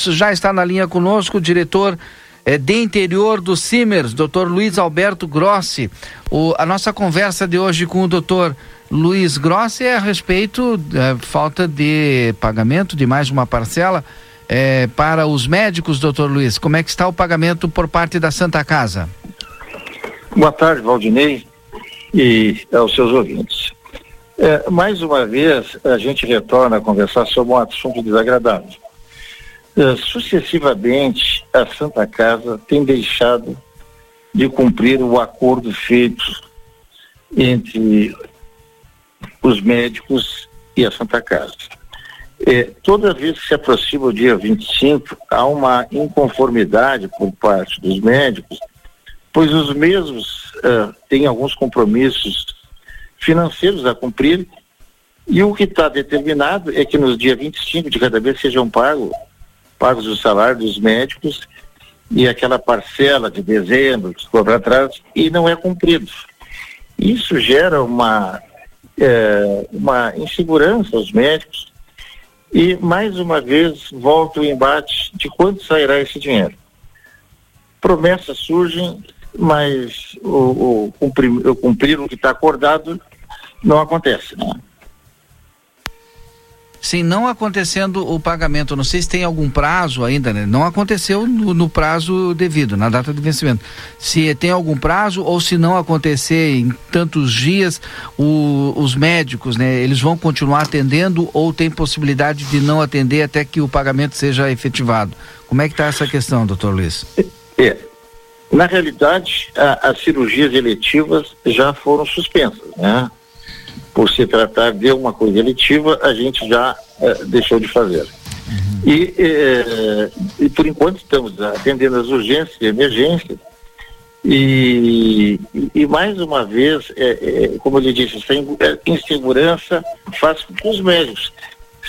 Já está na linha conosco o diretor eh, de interior do Simers, Dr. Luiz Alberto Grossi. O, a nossa conversa de hoje com o Dr. Luiz Grossi é a respeito da falta de pagamento de mais uma parcela eh, para os médicos, doutor Luiz. Como é que está o pagamento por parte da Santa Casa? Boa tarde, Valdinei e aos seus ouvintes. É, mais uma vez, a gente retorna a conversar sobre um assunto desagradável Uh, sucessivamente, a Santa Casa tem deixado de cumprir o acordo feito entre os médicos e a Santa Casa. É, toda vez que se aproxima o dia 25, há uma inconformidade por parte dos médicos, pois os mesmos uh, têm alguns compromissos financeiros a cumprir, e o que está determinado é que nos dias 25 de cada mês sejam pagos pagos o salário dos médicos e aquela parcela de dezembro que ficou para trás e não é cumprido. Isso gera uma, é, uma insegurança aos médicos e, mais uma vez, volta o embate de quanto sairá esse dinheiro. Promessas surgem, mas o, o, cumprir, o cumprir o que está acordado não acontece. Né? Sim, não acontecendo o pagamento, não sei se tem algum prazo ainda, né? Não aconteceu no, no, prazo devido, na data de vencimento. Se tem algum prazo ou se não acontecer em tantos dias, o, os médicos, né? Eles vão continuar atendendo ou tem possibilidade de não atender até que o pagamento seja efetivado? Como é que está essa questão, doutor Luiz? É, na realidade, a, as cirurgias eletivas já foram suspensas, né? Por se tratar de uma coisa eletiva, a gente já eh, deixou de fazer. Uhum. E, eh, e, por enquanto estamos atendendo as urgências e emergências. E, e, mais uma vez, é, é, como eu lhe disse, essa é, insegurança faz com que os médicos,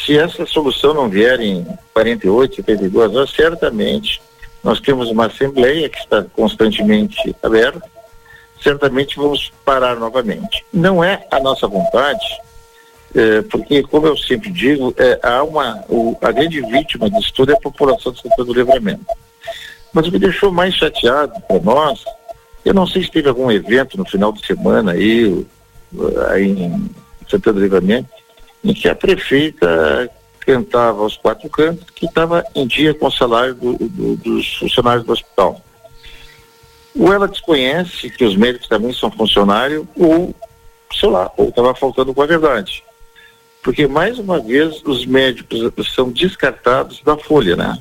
se essa solução não vier em 48, 72 horas, certamente nós temos uma assembleia que está constantemente aberta certamente vamos parar novamente. Não é a nossa vontade, é, porque, como eu sempre digo, é, há uma, o, a grande vítima disso tudo é a população de Santana do Livramento. Mas o que deixou mais chateado para nós, eu não sei se teve algum evento no final de semana aí, aí em Santana do Livramento, em que a prefeita cantava aos quatro cantos que estava em dia com o salário do, do, dos funcionários do hospital ou ela desconhece que os médicos também são funcionários, ou, sei lá, ou estava faltando com a verdade. Porque, mais uma vez, os médicos são descartados da folha, né?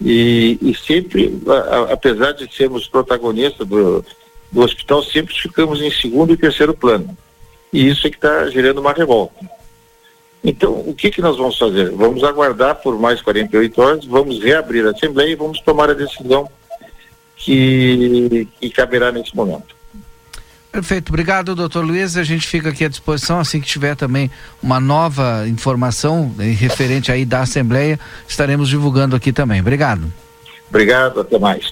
E, e sempre, a, apesar de sermos protagonistas do, do hospital, sempre ficamos em segundo e terceiro plano. E isso é que está gerando uma revolta. Então, o que, que nós vamos fazer? Vamos aguardar por mais 48 horas, vamos reabrir a Assembleia e vamos tomar a decisão que, que caberá nesse momento. Perfeito, obrigado, doutor Luiz. A gente fica aqui à disposição assim que tiver também uma nova informação referente aí da Assembleia, estaremos divulgando aqui também. Obrigado. Obrigado, até mais.